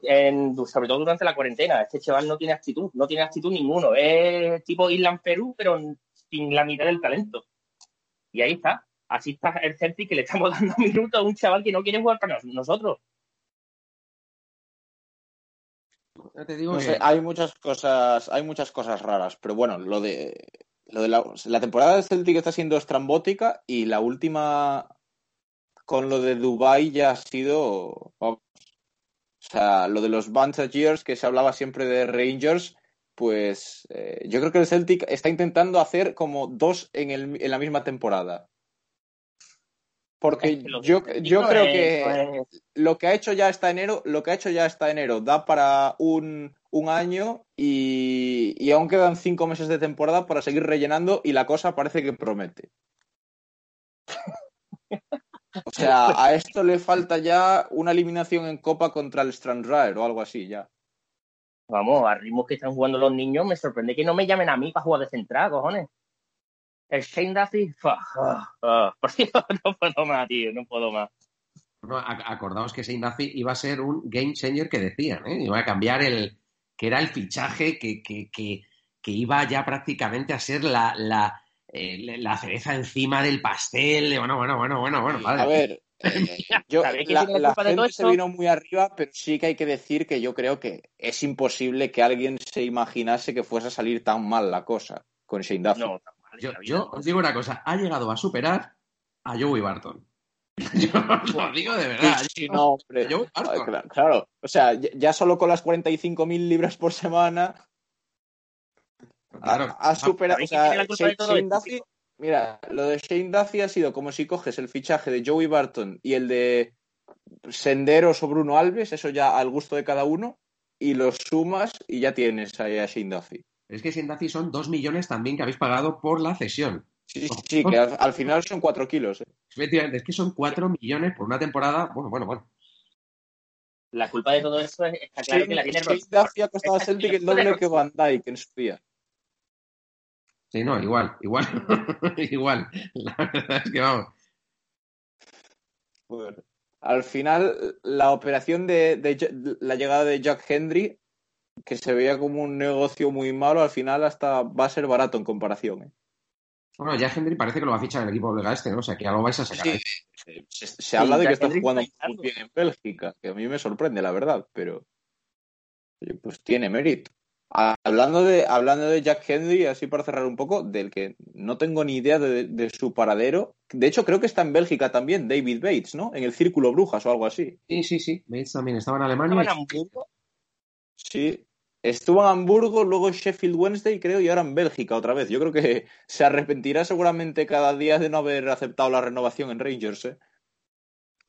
sobre todo durante la cuarentena. Este chaval no tiene actitud, no tiene actitud ninguno. Es tipo Island Perú, pero sin la mitad del talento. Y ahí está. Así está el Celtic que le estamos dando minutos a un chaval que no quiere jugar para nosotros. hay muchas cosas, hay muchas cosas raras, pero bueno, lo de lo de la, la temporada del Celtic está siendo estrambótica y la última con lo de Dubai ya ha sido. O sea, lo de los Years, que se hablaba siempre de Rangers, pues eh, yo creo que el Celtic está intentando hacer como dos en, el, en la misma temporada. Porque yo, yo creo que lo que ha hecho ya hasta enero, lo que ha hecho ya hasta enero da para un, un año y, y, aún quedan cinco meses de temporada para seguir rellenando y la cosa parece que promete. O sea, a esto le falta ya una eliminación en Copa contra el Stranraer o algo así ya. Vamos, a ritmos que están jugando los niños, me sorprende que no me llamen a mí para jugar de central, cojones. El Shane Duffy, por Dios, no puedo más, tío, no puedo más. No, acordaos que Shane Duffy iba a ser un game changer que decían, ¿eh? iba a cambiar el, que era el fichaje que, que, que, que iba ya prácticamente a ser la, la, eh, la cereza encima del pastel. Bueno, bueno, bueno, bueno, bueno. Vale. A ver, eh, yo, la, la gente se vino muy arriba, pero sí que hay que decir que yo creo que es imposible que alguien se imaginase que fuese a salir tan mal la cosa con Shane Duffy. No, yo, yo, os digo una cosa, ha llegado a superar a Joey Barton. Yo os lo digo de verdad. Sí, no, hombre. Claro, claro, o sea, ya solo con las 45.000 libras por semana Claro. Ha, ha superado. O sea, Shane, Shane Duffy, mira, lo de Shane Duffy ha sido como si coges el fichaje de Joey Barton y el de Senderos o Bruno Alves, eso ya al gusto de cada uno, y los sumas y ya tienes ahí a Shane Duffy. Es que Shane Duffy son dos millones también que habéis pagado por la cesión. Sí, sí, que al, al final son cuatro kilos. ¿eh? Efectivamente, es que son cuatro millones por una temporada. Bueno, bueno, bueno. La culpa de todo eso es, está claro sí, que la tiene Shane Duffy ha costado a Celtic el doble que Van Dyke en su día. Sí, no, igual, igual, igual. La verdad es que vamos. Bueno, al final, la operación de, de, la llegada de Jack Henry, que se veía como un negocio muy malo, al final hasta va a ser barato en comparación. ¿eh? Bueno, Jack Henry parece que lo va a fichar el equipo belga este, ¿no? O sea, que algo vais a sacar. Sí, se, se, habla sí, de que está jugando muy bien en Bélgica, que a mí me sorprende, la verdad, pero pues tiene mérito. Hablando de, hablando de Jack Henry, así para cerrar un poco, del que no tengo ni idea de, de, su paradero. De hecho, creo que está en Bélgica también, David Bates, ¿no? En el Círculo Brujas o algo así. Sí, sí, sí. Bates también estaba en Alemania. ¿Estaba en Hamburgo? Sí. Estuvo en Hamburgo, luego en Sheffield Wednesday, creo, y ahora en Bélgica otra vez. Yo creo que se arrepentirá seguramente cada día de no haber aceptado la renovación en Rangers, ¿eh?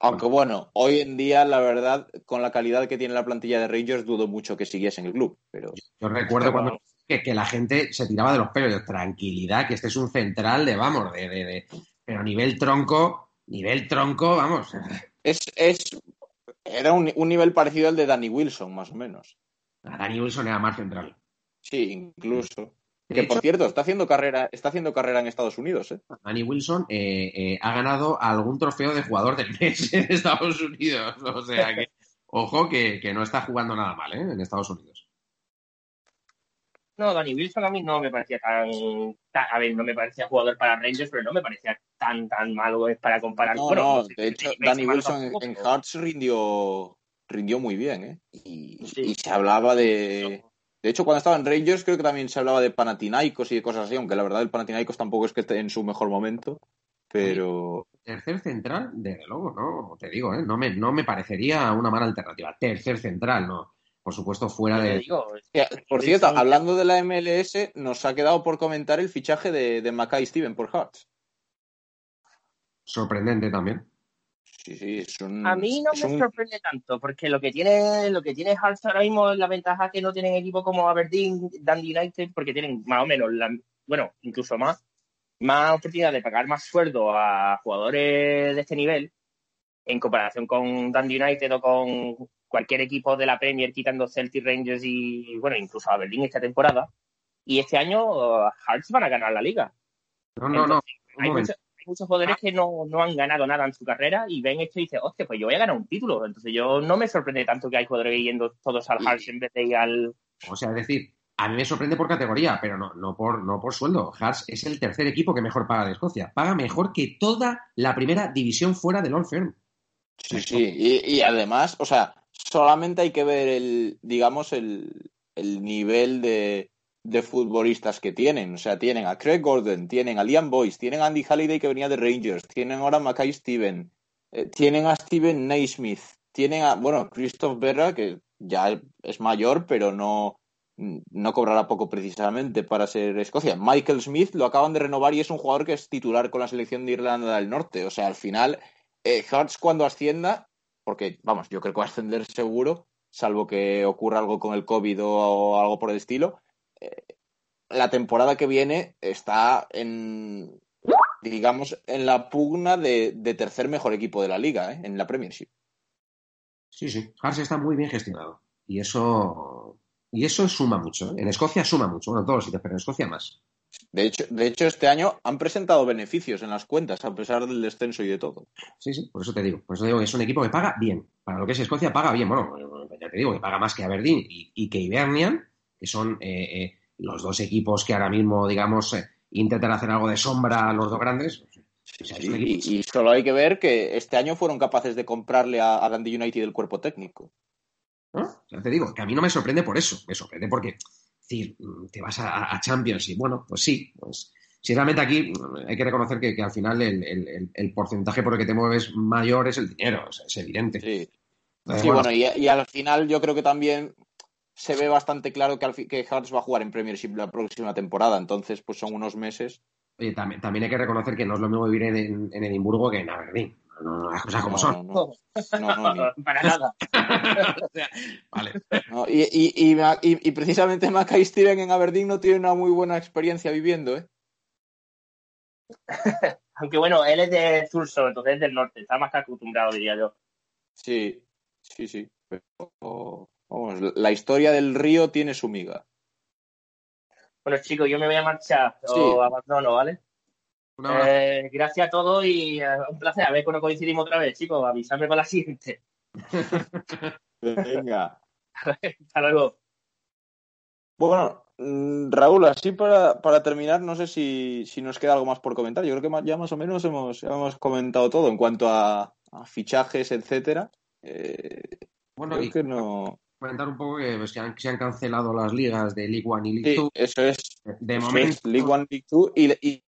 Aunque bueno, hoy en día, la verdad, con la calidad que tiene la plantilla de Rangers, dudo mucho que siguiese en el club. Pero... Yo recuerdo cuando que, que, la gente se tiraba de los pelos. Tranquilidad, que este es un central de, vamos, de, de, de... pero a nivel tronco, nivel tronco, vamos. Es, es era un, un, nivel parecido al de Danny Wilson, más o menos. Danny Wilson era más central. Sí, incluso. Que hecho, por cierto, está haciendo carrera, está haciendo carrera en Estados Unidos. ¿eh? Danny Wilson eh, eh, ha ganado algún trofeo de jugador del mes en Estados Unidos. O sea que, ojo, que, que no está jugando nada mal ¿eh? en Estados Unidos. No, Danny Wilson a mí no me parecía tan, tan, A ver, no me parecía jugador para Rangers, pero no me parecía tan, tan malo para comparar. No, bueno, no, de hecho, Danny Wilson en, en Hearts rindió, rindió muy bien, ¿eh? Y, sí. y se hablaba de. De hecho, cuando estaba en Rangers creo que también se hablaba de Panathinaikos y de cosas así, aunque la verdad el Panathinaikos tampoco es que esté en su mejor momento, pero... Tercer central, desde luego, no, te digo, ¿eh? no, me, no me parecería una mala alternativa. Tercer central, no. Por supuesto, fuera de... Digo, por cierto, hablando de la MLS, nos ha quedado por comentar el fichaje de, de Mackay Steven por Hearts. Sorprendente también. Sí, sí, es un, a mí no me un... sorprende tanto, porque lo que tiene, lo que tiene Hearts ahora mismo es la ventaja que no tienen equipos como Aberdeen, Dundee United, porque tienen más o menos, la, bueno, incluso más, más oportunidad de pagar más sueldo a jugadores de este nivel en comparación con Dundee United o con cualquier equipo de la Premier, quitando Celtic Rangers y, bueno, incluso Aberdeen esta temporada. Y este año Hearts van a ganar la liga. No, no, Entonces, no. Muchos jugadores que no, no, han ganado nada en su carrera y ven esto y dicen, hostia, pues yo voy a ganar un título. Entonces yo no me sorprende tanto que hay jugadores yendo todos al Hearts en vez de ir al... O sea, es decir, a mí me sorprende por categoría, pero no, no, por, no por sueldo. Hearts es el tercer equipo que mejor paga de Escocia. Paga mejor que toda la primera división fuera del Old Firm. Sí, sí. Y, y, además, o sea, solamente hay que ver el, digamos, el, el nivel de, de futbolistas que tienen. O sea, tienen a Craig Gordon, tienen a Liam Boyce, tienen a Andy Halliday que venía de Rangers, tienen ahora Mackay Steven, eh, tienen a Steven Naismith, tienen a, bueno, Christoph Berra, que ya es mayor, pero no, no cobrará poco precisamente para ser Escocia. Michael Smith lo acaban de renovar y es un jugador que es titular con la selección de Irlanda del Norte. O sea, al final, eh, Hearts cuando ascienda, porque vamos, yo creo que va a ascender seguro, salvo que ocurra algo con el COVID o algo por el estilo, la temporada que viene está en, digamos, en la pugna de, de tercer mejor equipo de la liga, ¿eh? en la Premiership. Sí, sí, Hearts está muy bien gestionado. Y eso y eso suma mucho. En Escocia suma mucho. Bueno, en todos los sitios, pero en Escocia más. De hecho, de hecho, este año han presentado beneficios en las cuentas, a pesar del descenso y de todo. Sí, sí, por eso te digo. Por eso te digo que es un equipo que paga bien. Para lo que es Escocia, paga bien. Bueno, ya te digo que paga más que Aberdeen y, y que Hibernian, que son eh, eh, los dos equipos que ahora mismo, digamos, eh, intentan hacer algo de sombra a los dos grandes. Sí, y, y, solo hay que ver que este año fueron capaces de comprarle a, a Dundee United el cuerpo técnico. ¿no? Ya te digo, que a mí no me sorprende por eso, me sorprende porque, decir, te vas a, a Champions y bueno, pues sí, pues si realmente aquí hay que reconocer que, que al final el, el, el, porcentaje por el que te mueves mayor es el dinero, o sea, es evidente. Sí, Entonces, sí bueno, bueno y, y, al final yo creo que también se ve bastante claro que, al, que Hearts va a jugar en Premiership la próxima temporada, entonces pues son unos meses. Oye, también, también hay que reconocer que no es lo mismo vivir en, en Edimburgo que en Aberdeen. No, las cosas como no, son. No, no. no para nada. o sea, vale. y, y, y, y, precisamente Mackay Steven en Aberdeen no tiene una muy buena experiencia viviendo, ¿eh? Aunque bueno, él es de Zulso, entonces es del norte, está más acostumbrado, diría yo. Sí, sí, sí. Pero, vamos, la historia del río tiene su miga. Bueno, chicos, yo me voy a marchar sí. o abandono, ¿vale? Eh, gracias a todos y uh, un placer. A ver cuando coincidimos otra vez, chicos. Avísame para la siguiente. Venga. Hasta luego. Bueno, mm, Raúl, así para, para terminar, no sé si, si, nos queda algo más por comentar. Yo creo que ya más o menos hemos, ya hemos comentado todo en cuanto a, a fichajes, etcétera. Eh, bueno, creo y que no. Comentar un poco que, pues, que, han, que, se han cancelado las ligas de League One y League sí, Two. Eso es. De eso momento. Es League One, League Two y,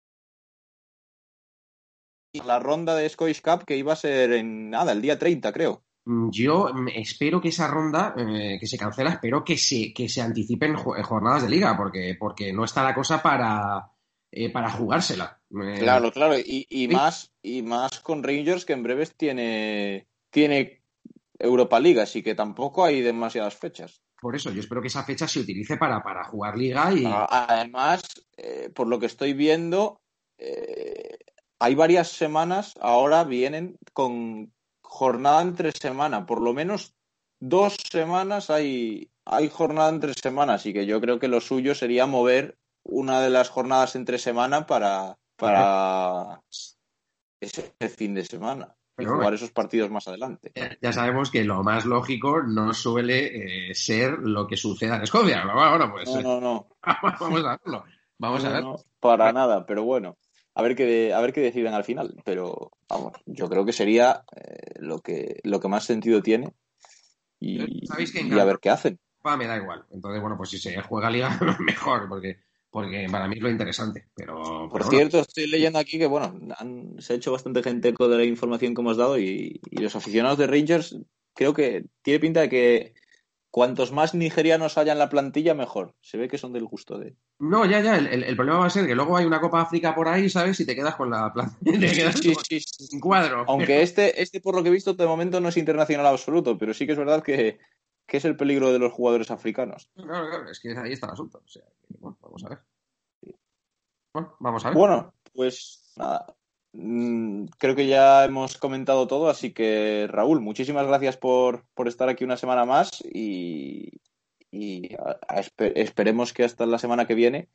y la ronda de Scottish Cup que iba a ser en nada, el día 30, creo. Yo espero que esa ronda eh, que se cancela, espero que se, que se anticipen jornadas de liga, porque, porque no está la cosa para, eh, para jugársela. Eh, claro, claro, y, y, ¿sí? más, y más con Rangers que en breves tiene, tiene Europa Liga, así que tampoco hay demasiadas fechas. Por eso, yo espero que esa fecha se utilice para, para jugar liga y. Además, eh, por lo que estoy viendo, eh, hay varias semanas, ahora vienen con jornada entre semana, por lo menos dos semanas hay, hay jornada entre semana, así que yo creo que lo suyo sería mover una de las jornadas entre semana para, para ese fin de semana y Pero, jugar esos partidos más adelante. Ya sabemos que lo más lógico no suele eh, ser lo que suceda en Escocia. Bueno, pues, no, no, no. vamos a verlo. Vamos no, a ver. No, para nada, pero bueno a ver qué a ver qué deciden al final pero vamos yo creo que sería eh, lo que lo que más sentido tiene y, que y a ver qué hacen me da igual entonces bueno pues si se juega liga mejor porque porque para mí es lo interesante pero por cierto estoy leyendo aquí que bueno han, se ha hecho bastante gente eco de la información que hemos dado y, y los aficionados de Rangers creo que tiene pinta de que cuantos más nigerianos haya en la plantilla, mejor. Se ve que son del gusto de. No, ya, ya. El, el, problema va a ser que luego hay una Copa África por ahí, ¿sabes? Y te quedas con la plantilla. Te quedas sí, sí, sí. sin cuadro. Aunque este, este, por lo que he visto, de momento no es internacional absoluto, pero sí que es verdad que, que es el peligro de los jugadores africanos. Claro, claro. Es que ahí está el asunto. O sea, bueno, vamos a ver. Bueno, vamos a ver. Bueno, pues nada. Mm, creo que ya hemos comentado todo, así que Raúl, muchísimas gracias por, por estar aquí una semana más y, y a, a, esperemos que hasta la semana que viene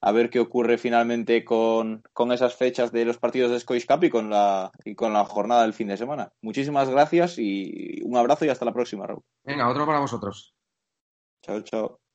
a ver qué ocurre finalmente con, con esas fechas de los partidos de Scottish Cup y con, la, y con la jornada del fin de semana. Muchísimas gracias y un abrazo y hasta la próxima, Raúl. Venga, otro para vosotros. Chao, chao.